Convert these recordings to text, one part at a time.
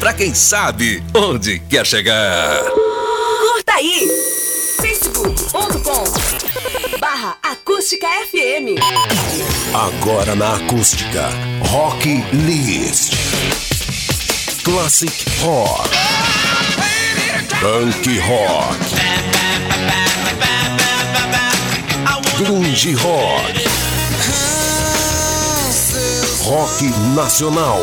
Para quem sabe onde quer chegar. Curta aí! facebook.com barra acústica FM Agora na acústica, Rock List. Classic Rock. Punk Rock. Grunge Rock. Rock Nacional.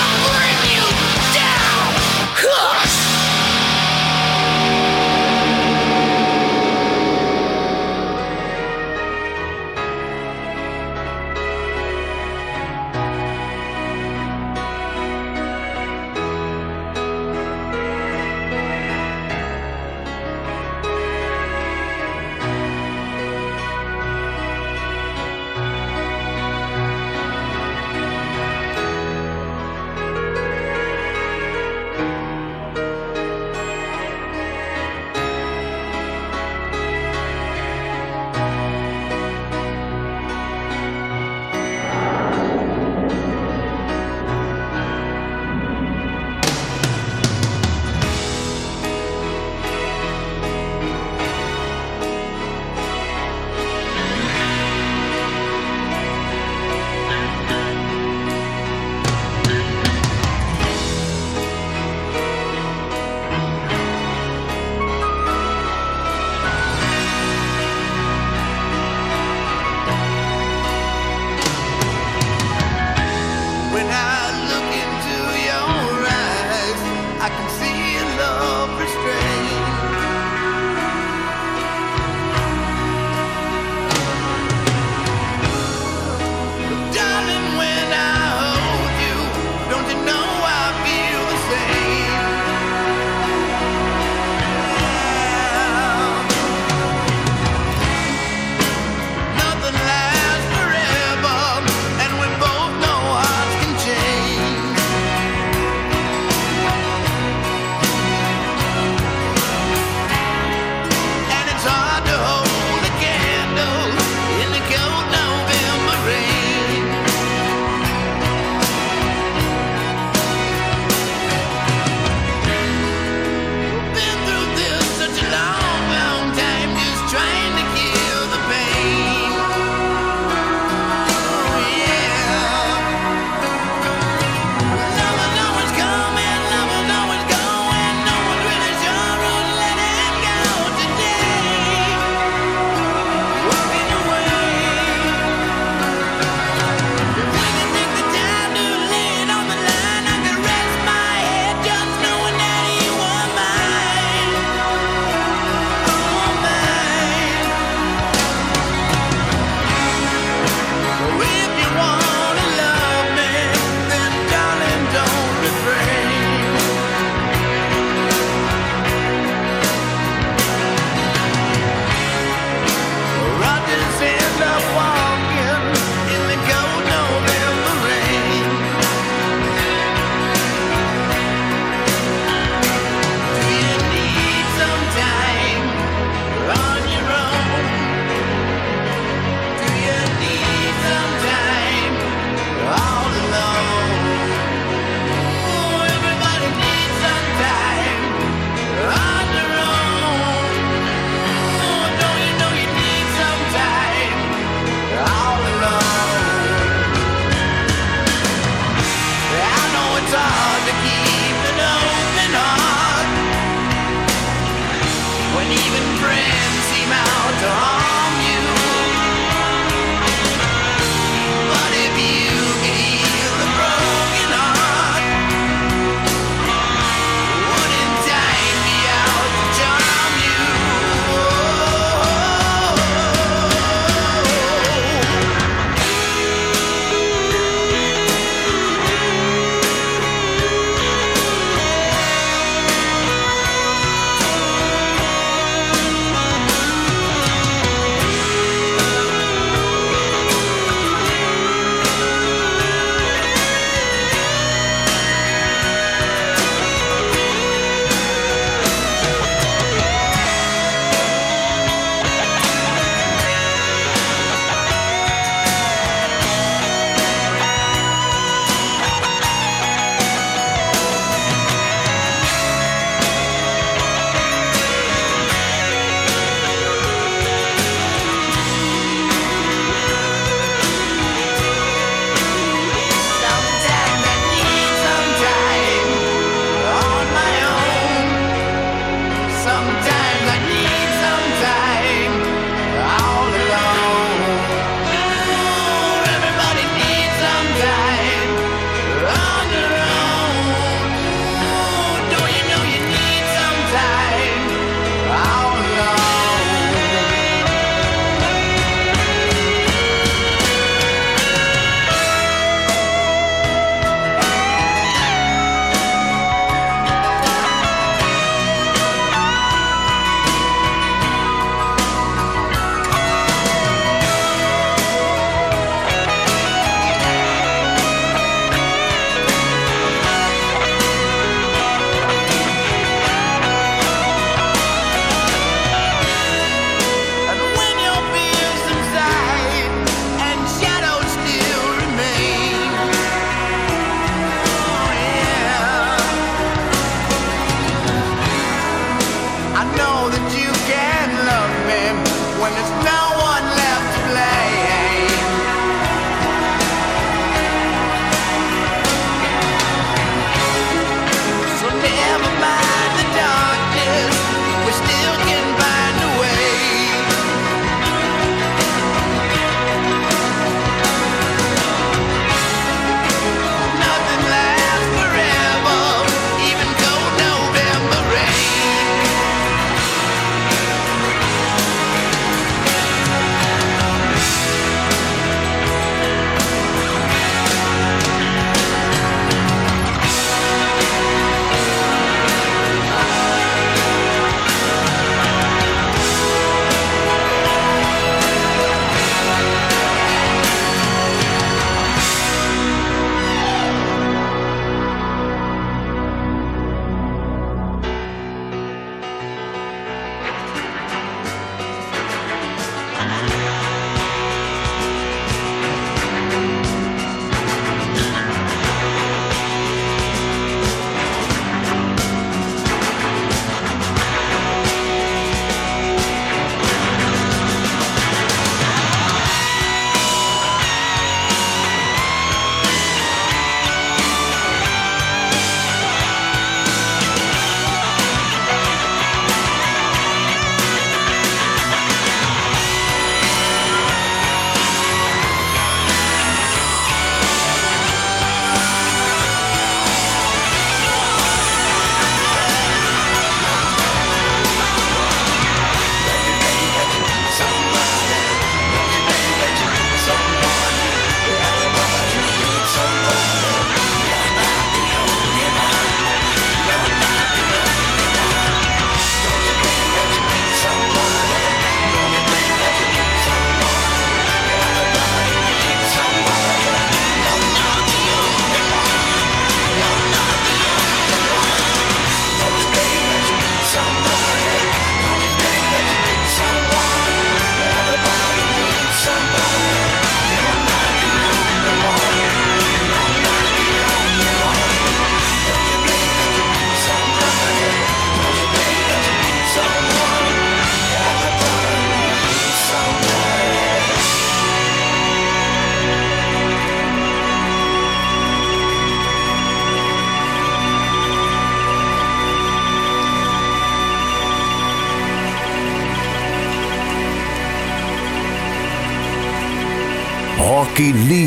List.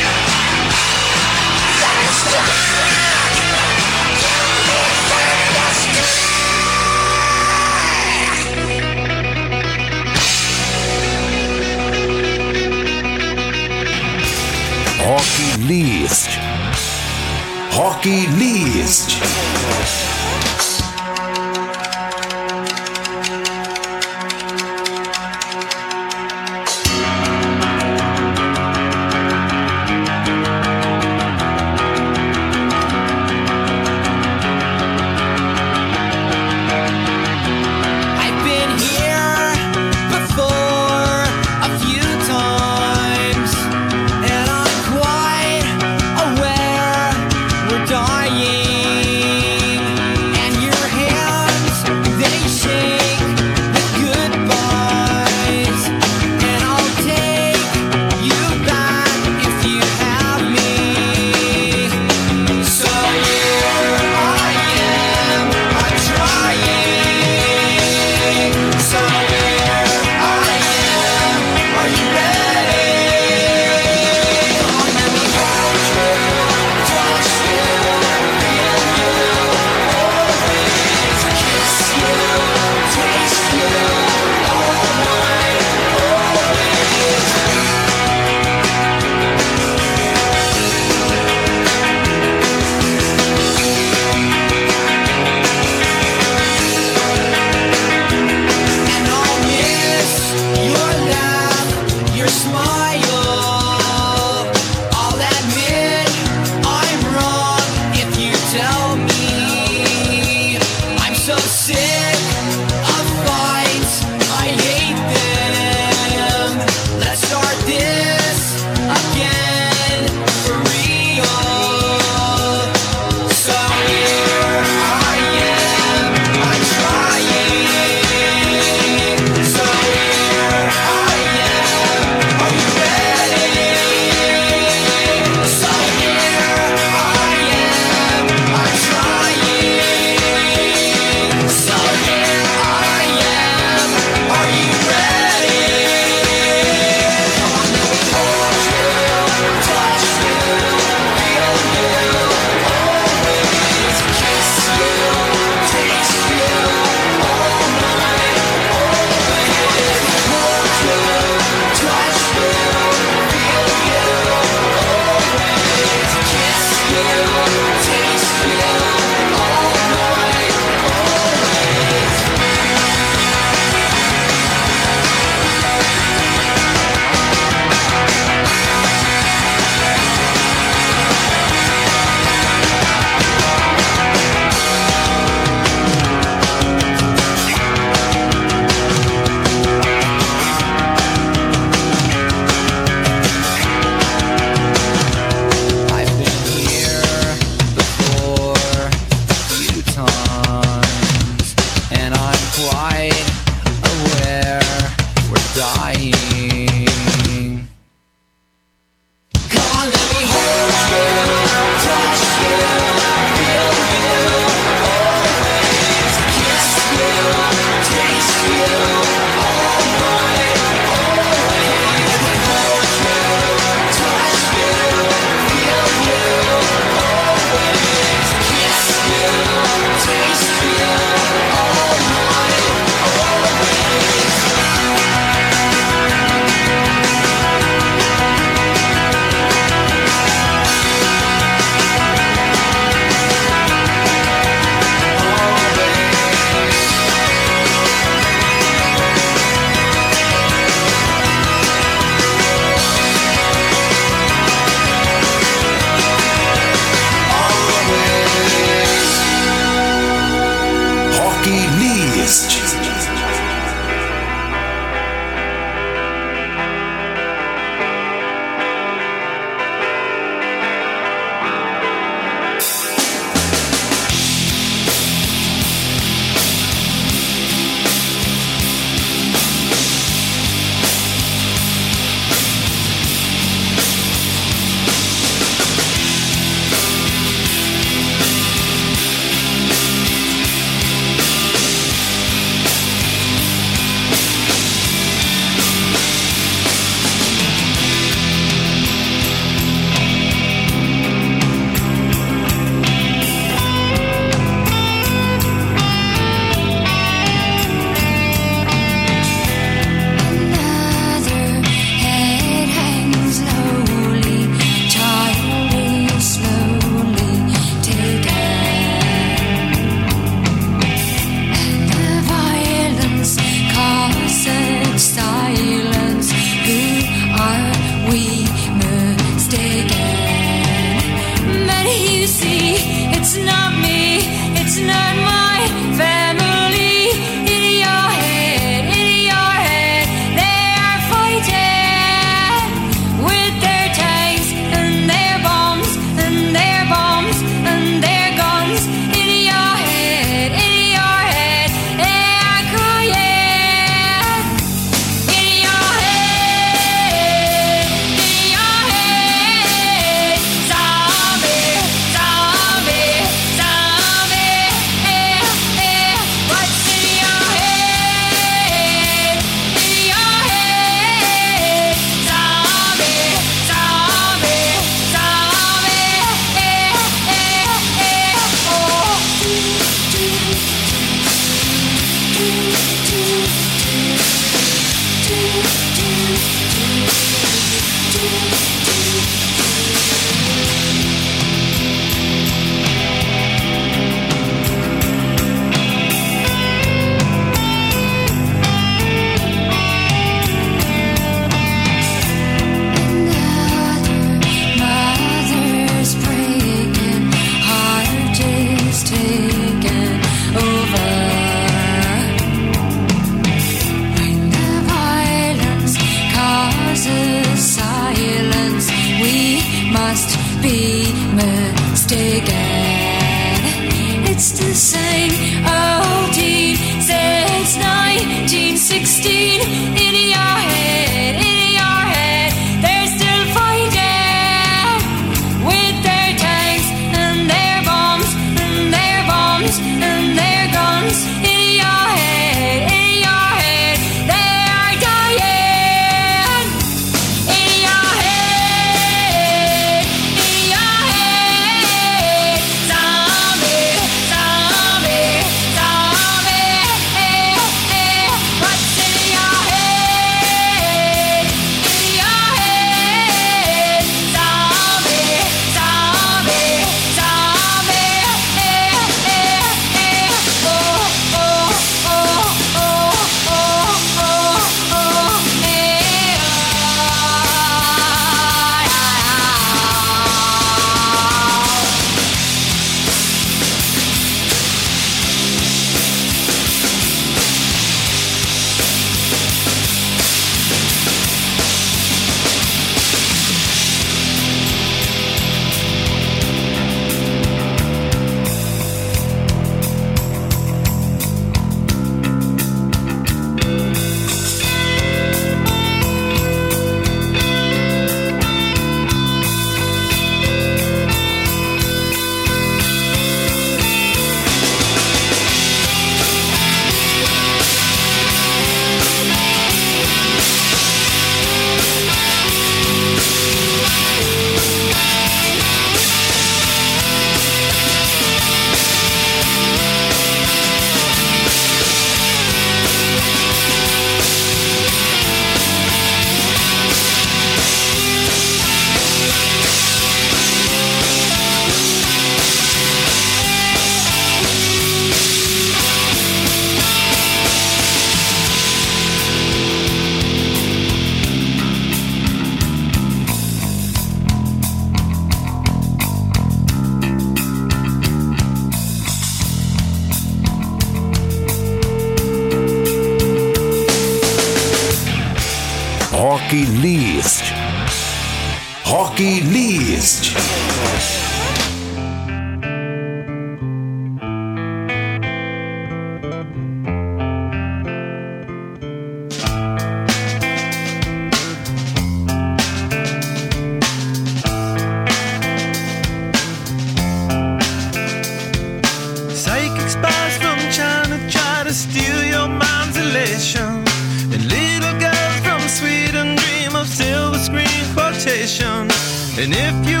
And if you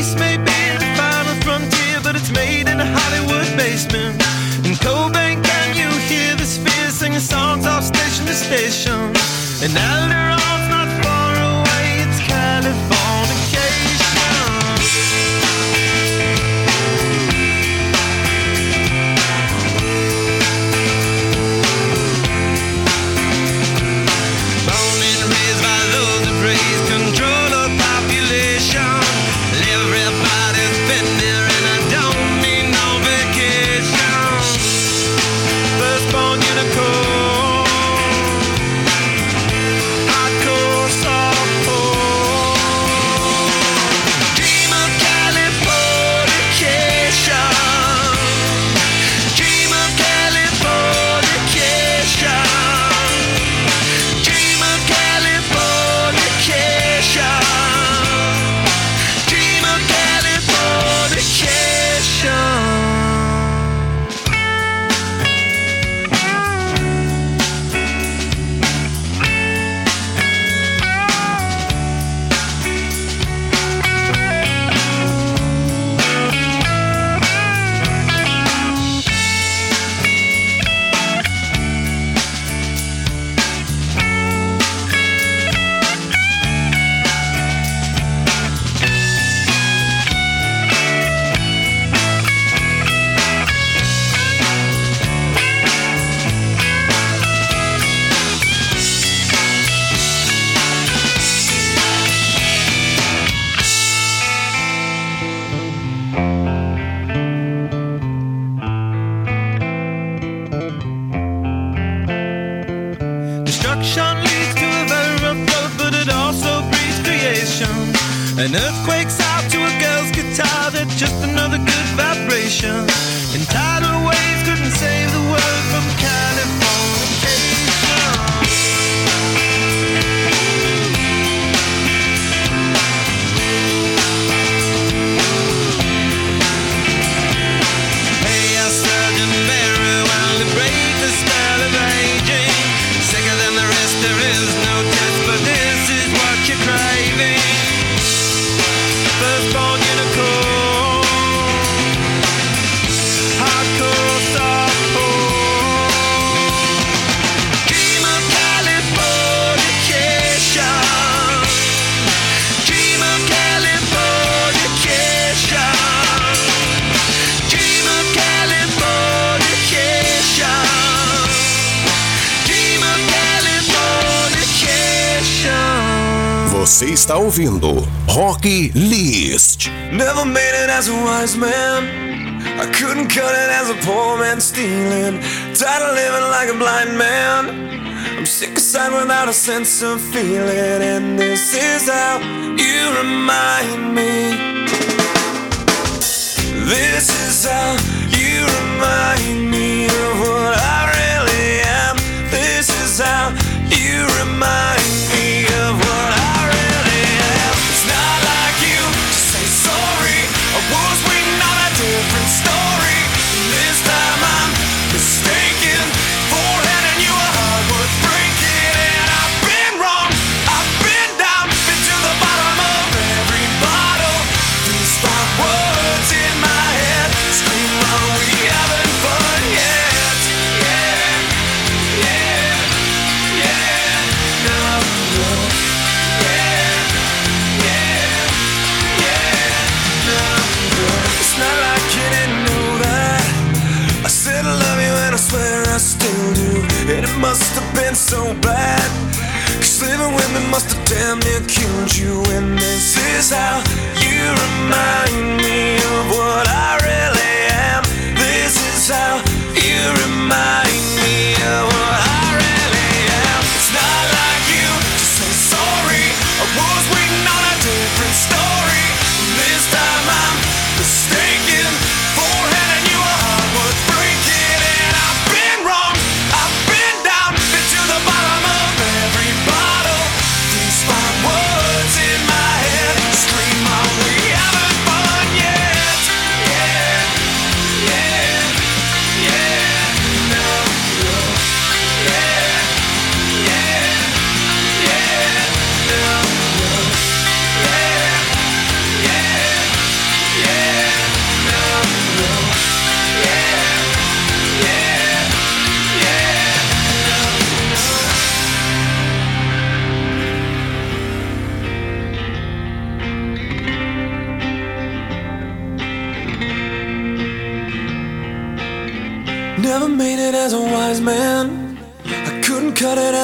race may be the final frontier, but it's made in a Hollywood basement. In Cobain, can you hear the spheres singing songs off station to station? And I learned. Earthquakes out to a girl's guitar, they're just another good vibration. And tidal waves couldn't save the world from California. Você está ouvindo Rock List. Never made it as a wise man. I couldn't cut it as a poor man stealing. Tired of living like a blind man. I'm sick aside without a sense of feeling. And this is how you remind me. This is how you remind me of what I really am. This is how you remind been so bad. Cause living with me must have damn near killed you. And this is how you remind me of what I really am. This is how you remind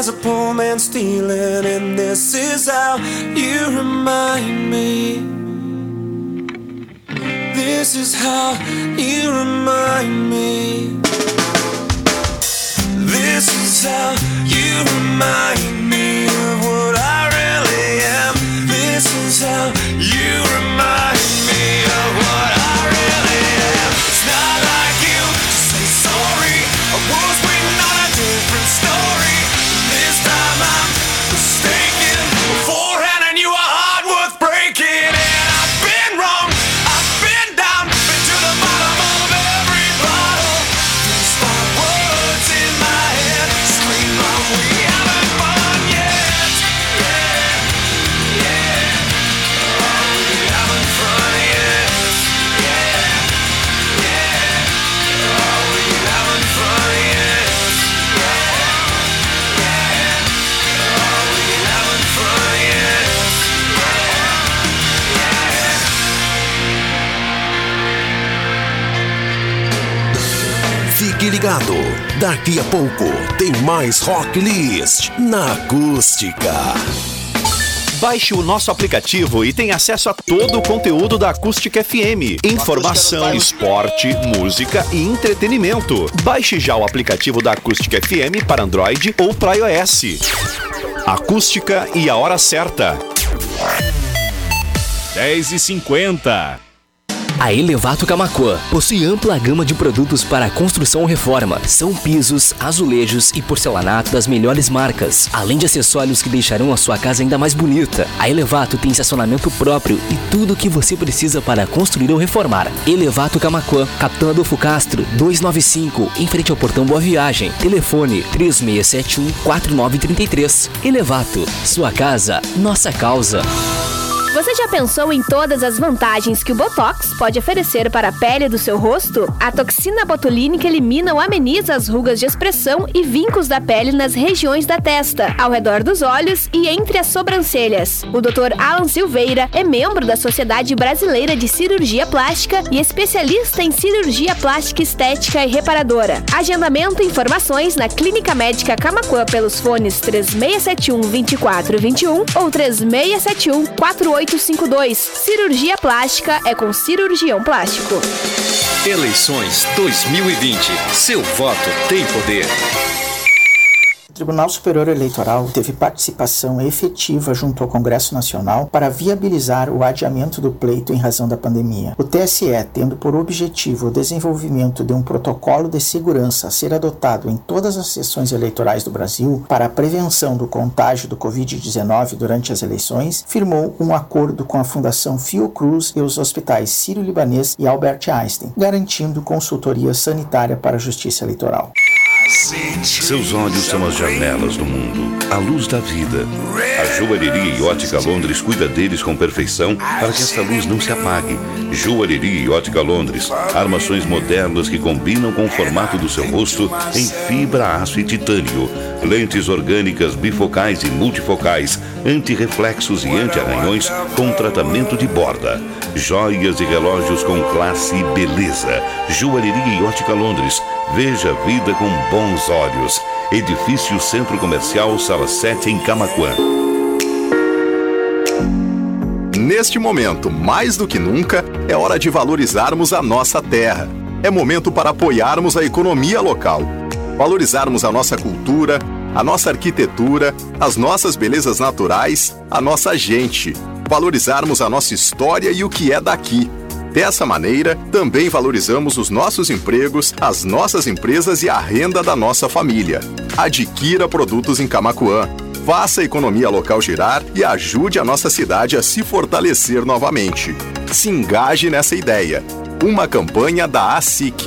a poor man stealing. And this is how you remind me. This is how you remind me. This is how you remind me Daqui a pouco tem mais Rock List na Acústica. Baixe o nosso aplicativo e tenha acesso a todo o conteúdo da Acústica FM. Informação, esporte, música e entretenimento. Baixe já o aplicativo da Acústica FM para Android ou para iOS. Acústica e a hora certa. 10 e 50 A Elevato Camacuã possui ampla gama de produtos para construção ou reforma. São pisos, azulejos e porcelanato das melhores marcas, além de acessórios que deixarão a sua casa ainda mais bonita. A Elevato tem estacionamento próprio e tudo o que você precisa para construir ou reformar. Elevato Camacuã, Capitão Adolfo Castro, 295, em frente ao Portão Boa Viagem. Telefone 3671 4933. Elevato, sua casa, nossa causa. Você já pensou em todas as vantagens que o Botox pode oferecer para a pele do seu rosto? A toxina botulínica elimina ou ameniza as rugas de expressão e vincos da pele nas regiões da testa, ao redor dos olhos e entre as sobrancelhas. O Dr. Alan Silveira é membro da Sociedade Brasileira de Cirurgia Plástica e especialista em cirurgia plástica estética e reparadora. Agendamento e informações na Clínica Médica Camacuã pelos fones 3671 2421 ou 3671 4852. Cirurgia plástica é com cirurgião plástico. Eleições 2020. Seu voto tem poder. Tribunal Superior Eleitoral teve participação efetiva junto ao Congresso Nacional para viabilizar o adiamento do pleito em razão da pandemia. O TSE, tendo por objetivo o desenvolvimento de um protocolo de segurança a ser adotado em todas as sessões eleitorais do Brasil para a prevenção do contágio do Covid-19 durante as eleições, firmou um acordo com a Fundação Fiocruz e os hospitais Sírio-Libanês e Albert Einstein, garantindo consultoria sanitária para a Justiça Eleitoral. Seus olhos são as janelas do mundo, a luz da vida. A Joalheria e Ótica Londres cuida deles com perfeição para que essa luz não se apague. Joalheria e Ótica Londres, armações modernas que combinam com o formato do seu rosto em fibra, aço e titânio. Lentes orgânicas bifocais e multifocais, antirreflexos e anti-arranhões com tratamento de borda. Joias e relógios com classe e beleza. Joalheria e Ótica Londres. Veja a vida com bons olhos. Edifício Centro Comercial, Sala 7, em Camaquã. Neste momento, mais do que nunca, é hora de valorizarmos a nossa terra. É momento para apoiarmos a economia local, valorizarmos a nossa cultura, a nossa arquitetura, as nossas belezas naturais, a nossa gente, valorizarmos a nossa história e o que é daqui. Dessa maneira, também valorizamos os nossos empregos, as nossas empresas e a renda da nossa família. Adquira produtos em Camacuã. Faça a economia local girar e ajude a nossa cidade a se fortalecer novamente. Se engaje nessa ideia. Uma campanha da ASIC.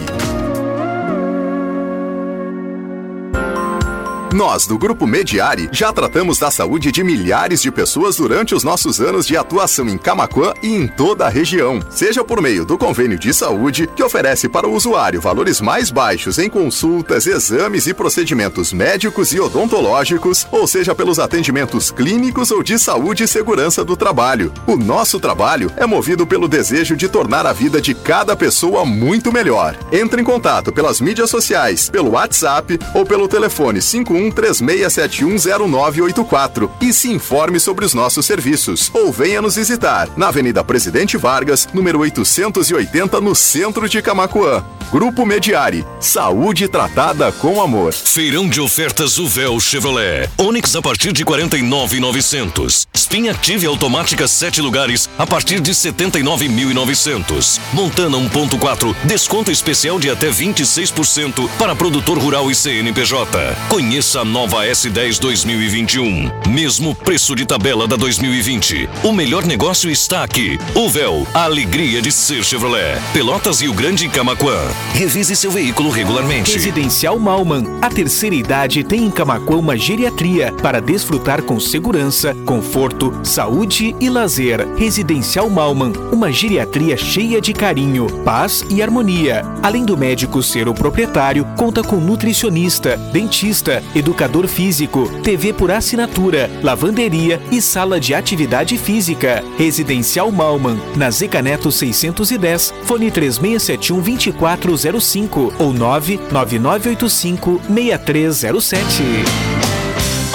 Nós, do Grupo Mediari, já tratamos da saúde de milhares de pessoas durante os nossos anos de atuação em Camaquã e em toda a região. Seja por meio do convênio de saúde, que oferece para o usuário valores mais baixos em consultas, exames e procedimentos médicos e odontológicos, ou seja pelos atendimentos clínicos ou de saúde e segurança do trabalho. O nosso trabalho é movido pelo desejo de tornar a vida de cada pessoa muito melhor. Entre em contato pelas mídias sociais, pelo WhatsApp ou pelo telefone 51 36710984 e se informe sobre os nossos serviços. Ou venha nos visitar na Avenida Presidente Vargas, número 880, no centro de Camacuã. Grupo Mediari. Saúde tratada com amor. Feirão de ofertas Uvel Chevrolet. Onix a partir de 49.900. Spin Active automática 7 lugares a partir de 79.900. Montana 1.4, desconto especial de até 26% para produtor rural e CNPJ. Conheça a nova S10 2021. Mesmo preço de tabela da 2020. O melhor negócio está aqui. Uvel, a alegria de ser Chevrolet. Pelotas Rio Grande e Camaquã. Revise seu veículo regularmente. Residencial Malman. A terceira idade tem em Camaquã uma geriatria para desfrutar com segurança, conforto, saúde e lazer. Residencial Malman. Uma geriatria cheia de carinho, paz e harmonia. Além do médico ser o proprietário, conta com nutricionista, dentista, educador físico, TV por assinatura, lavanderia e sala de atividade física. Residencial Malman, na Zeca Neto 610, fone 3671 2405 ou 99985 6307.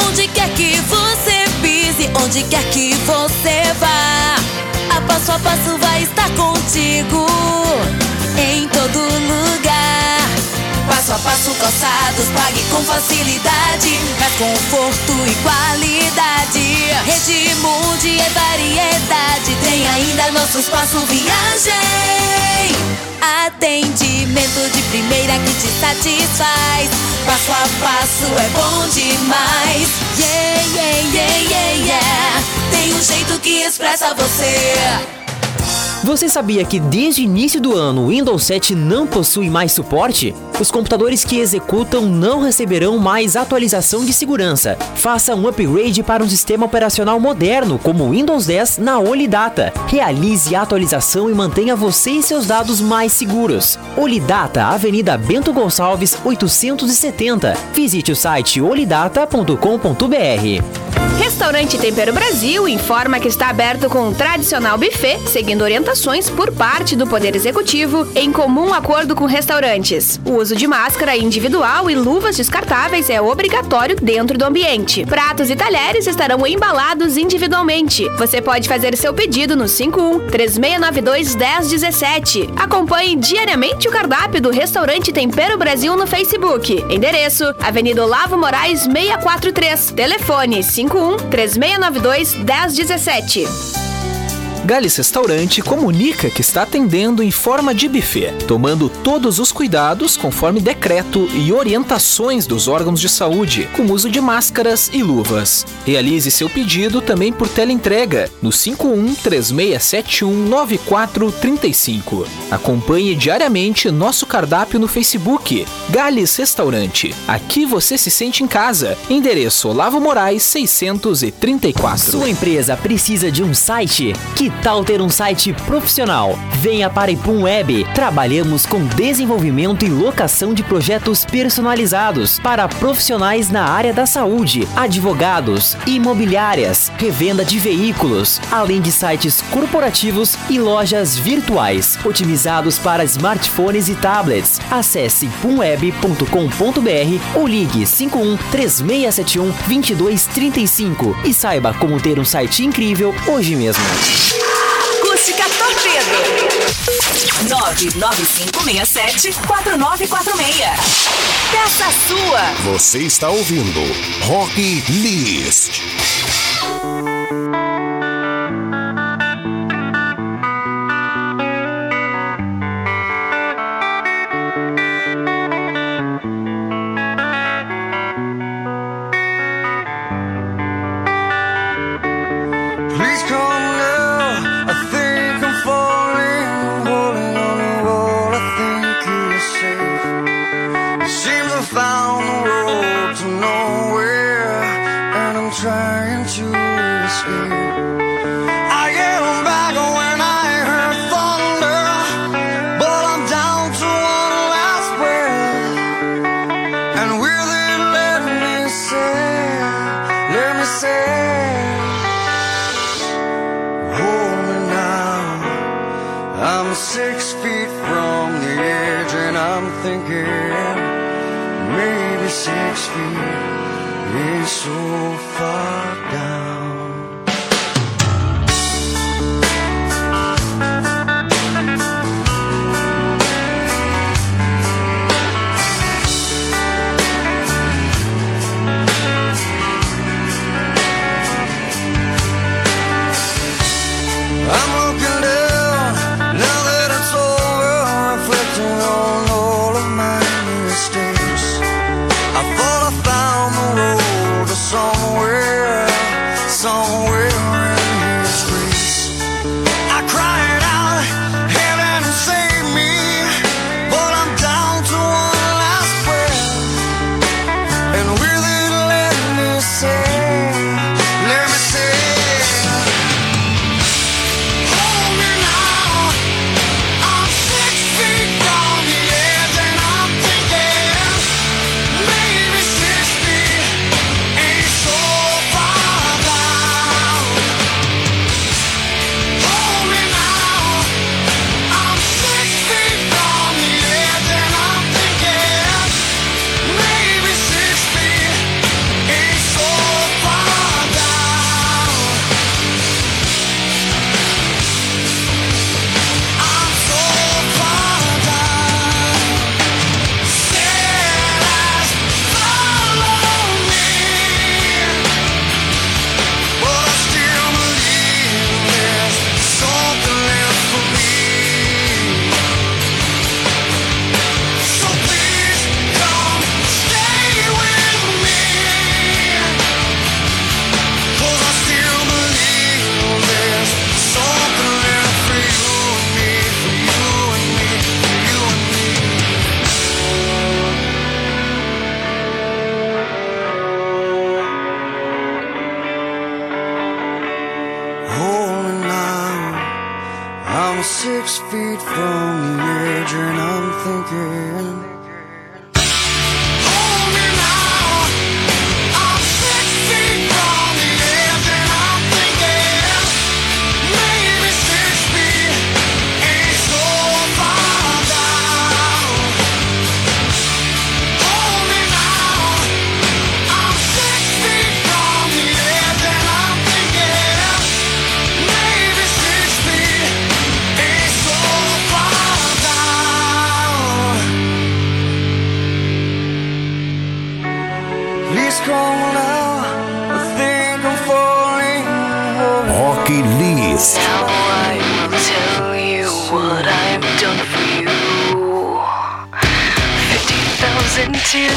Onde quer que você pise, onde quer que você vá, a passo a passo vai estar contigo em todo lugar. Passo a passo calçados, pague com facilidade, mais conforto e qualidade. Redmundo é variedade, tem ainda nosso espaço viagem. Atendimento de primeira que te satisfaz. Passo a passo é bom demais. Yeah, yeah, yeah, yeah, yeah. Tem um jeito que expressa você. Você sabia que desde o início do ano o Windows 7 não possui mais suporte? Os computadores que executam não receberão mais atualização de segurança. Faça um upgrade para um sistema operacional moderno como o Windows 10 na Olidata. Realize a atualização e mantenha você e seus dados mais seguros. Olidata, Avenida Bento Gonçalves, 870. Visite o site olidata.com.br. Restaurante Tempero Brasil informa que está aberto com um tradicional buffet, seguindo orientações por parte do Poder Executivo, em comum acordo com restaurantes. O uso de máscara individual e luvas descartáveis é obrigatório dentro do ambiente. Pratos e talheres estarão embalados individualmente. Você pode fazer seu pedido no 51 3692 1017. Acompanhe diariamente o cardápio do Restaurante Tempero Brasil no Facebook. Endereço: Avenida Olavo Moraes 643. Telefone 51 3692 1017. Gales Restaurante comunica que está atendendo em forma de buffet, tomando todos os cuidados conforme decreto e orientações dos órgãos de saúde, com uso de máscaras e luvas. Realize seu pedido também por teleentrega no 51 3671 9435. Acompanhe diariamente nosso cardápio no Facebook, Gales Restaurante. Aqui você se sente em casa. Endereço Olavo Moraes 634. Sua empresa precisa de um site? Que tal ter um site profissional? Venha para Ipum Web. Trabalhamos com desenvolvimento e locação de projetos personalizados para profissionais na área da saúde, advogados, imobiliárias, revenda de veículos, além de sites corporativos e lojas virtuais, otimizados para smartphones e tablets. Acesse pumweb.com.br ou ligue 51 3671 2235 e saiba como ter um site incrível hoje mesmo. Torpedo. 99567-4946. Peça sua. Você está ouvindo Rock List. I fall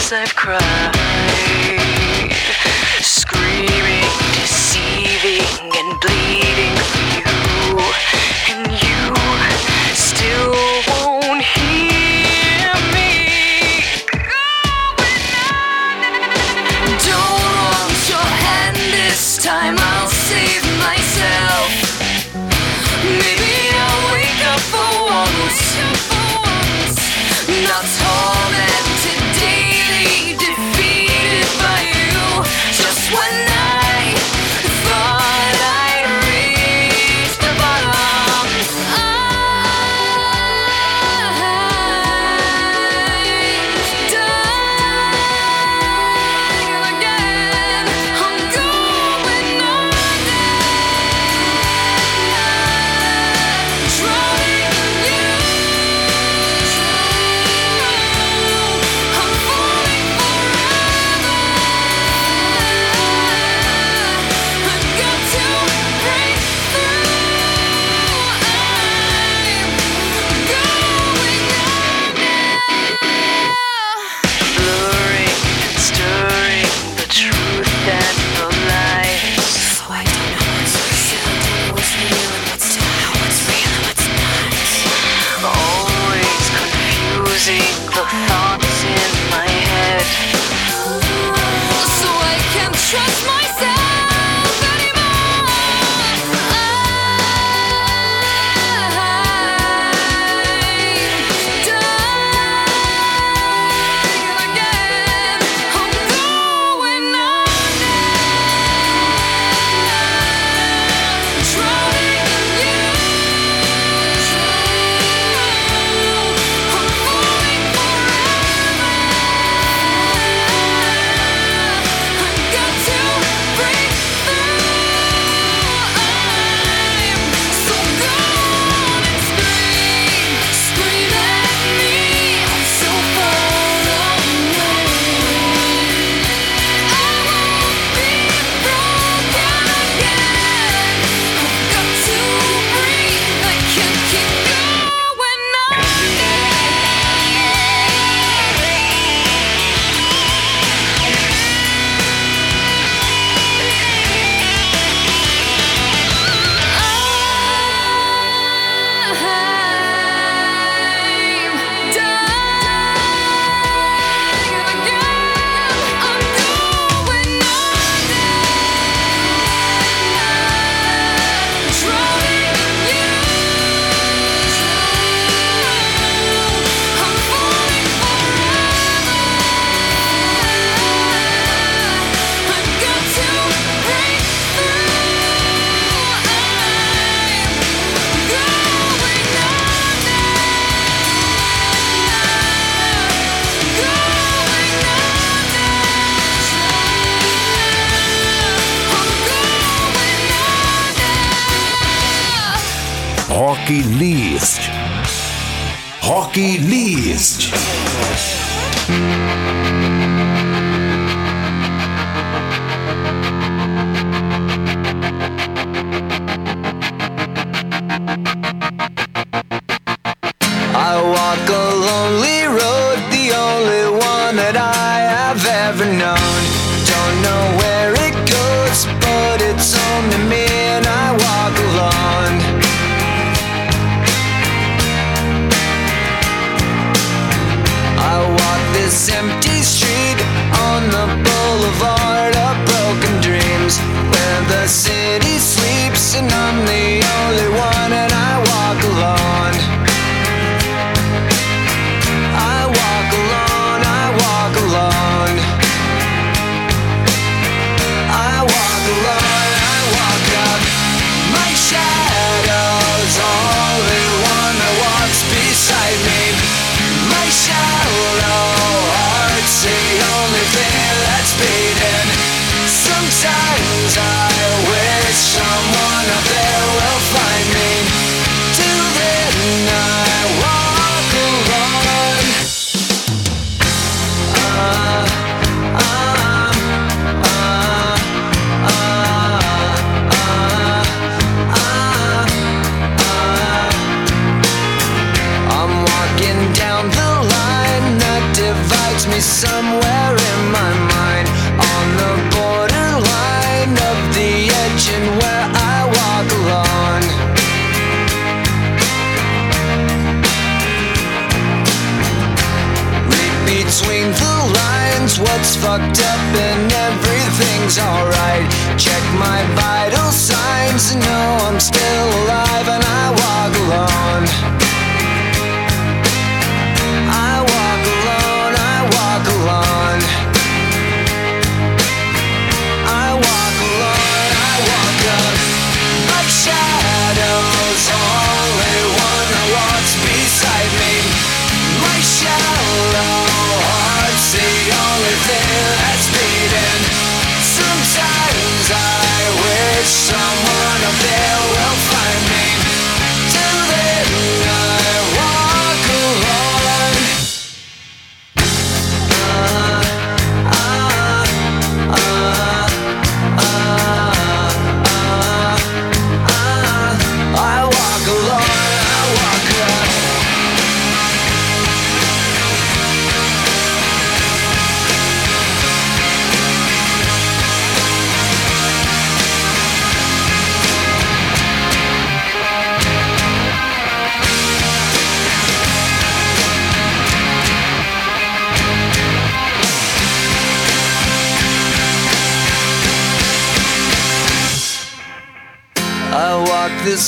I've cried, List.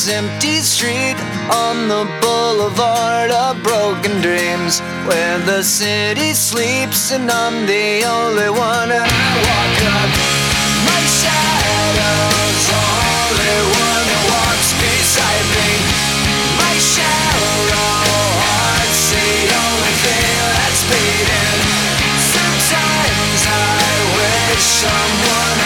Empty street on the boulevard of broken dreams where the city sleeps and I'm the only one. And I walk up my shadow's only one that walks beside me. My shallow heart's the only thing that's beating. Sometimes I wish someone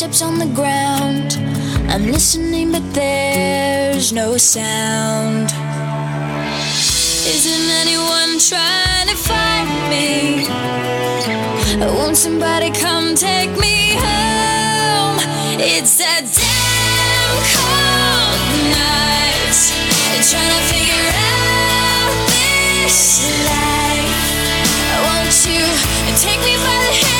footsteps on the ground. I'm listening, but there's no sound. Isn't anyone trying to find me? Won't somebody come take me home? It's a damn cold night. Trying to figure out this life. Won't you take me by the hand,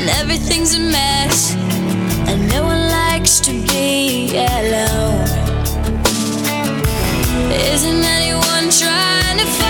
and everything's a mess, and no one likes to be alone. Isn't anyone trying to find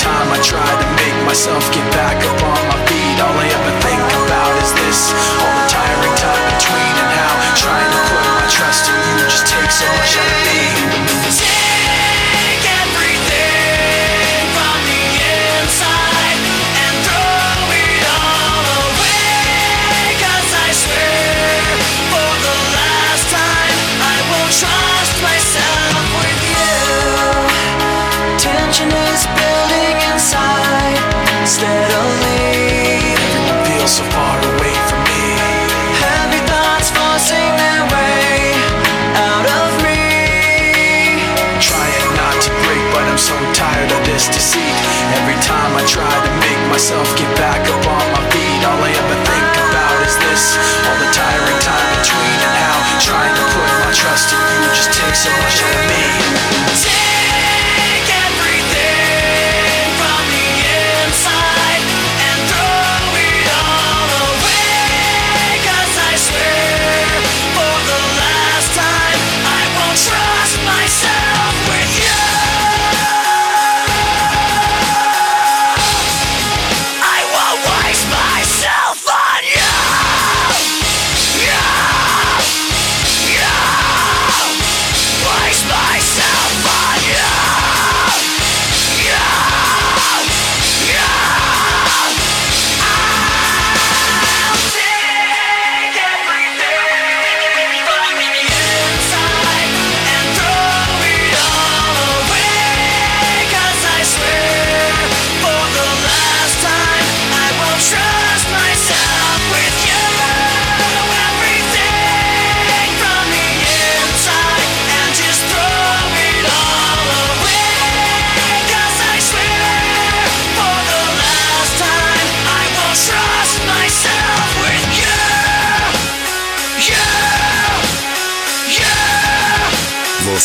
time I try to make myself get back up on my feet. All I ever think about is this. myself get back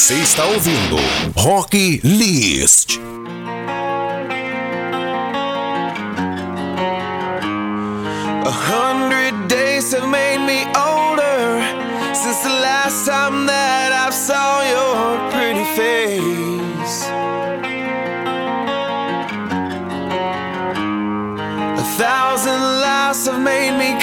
Você está ouvindo Rock List. A hundred days have made me older since the last time that I saw your pretty face. A thousand lies have made me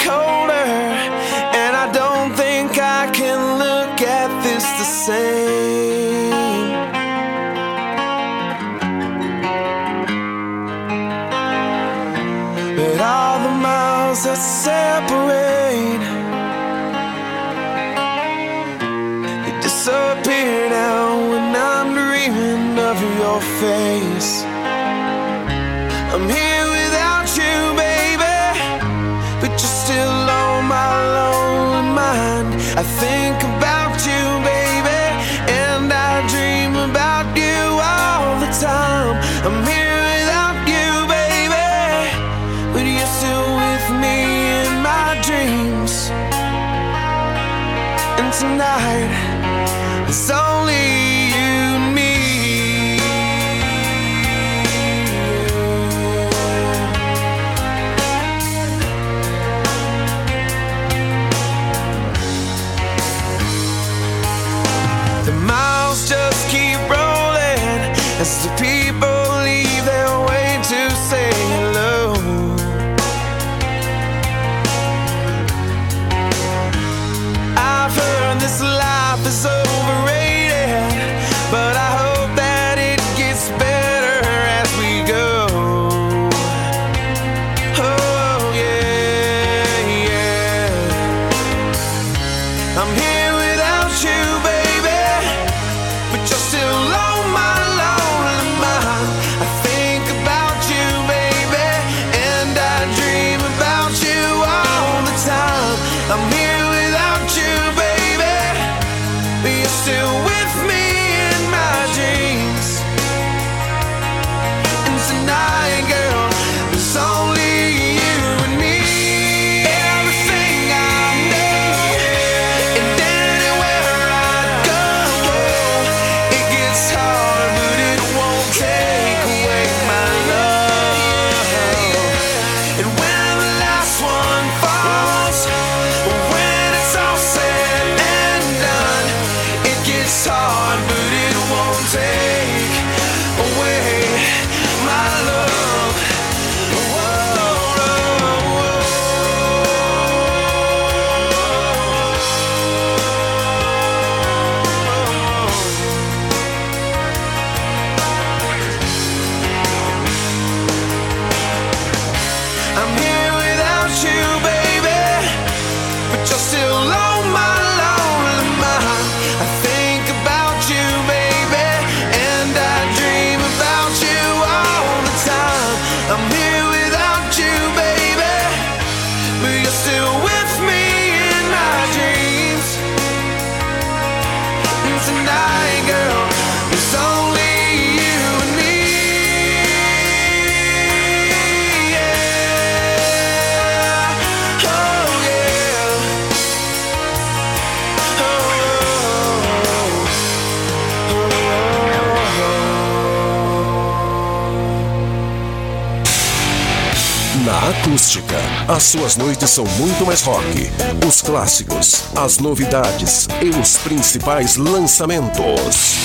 suas noites são muito mais rock. Os clássicos, as novidades e os principais lançamentos.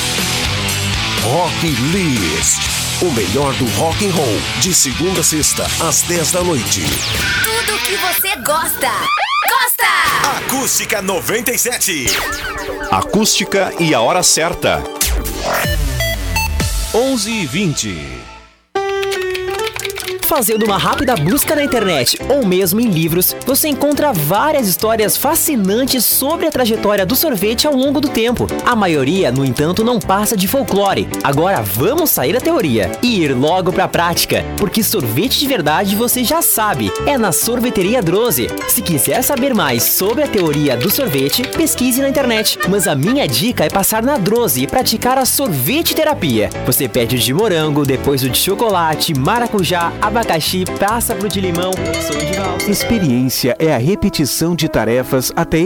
Rock List. O melhor do rock and roll, de segunda a sexta, às 10 da noite. Tudo que você gosta. Gosta! Acústica 97. Acústica e a hora certa. 11 e 20. Fazendo uma rápida busca na internet ou mesmo em livros, você encontra várias histórias fascinantes sobre a trajetória do sorvete ao longo do tempo. A maioria, no entanto, não passa de folclore. Agora vamos sair da teoria e ir logo pra prática, porque sorvete de verdade você já sabe, é na Sorveteria Drose. Se quiser saber mais sobre a teoria do sorvete, pesquise na internet. Mas a minha dica é passar na Drose e praticar a sorvete terapia. Você pede o de morango, depois o de chocolate, maracujá, abacaxi, passa pro de limão. Sou de valsa. Experiência é a repetição de tarefas até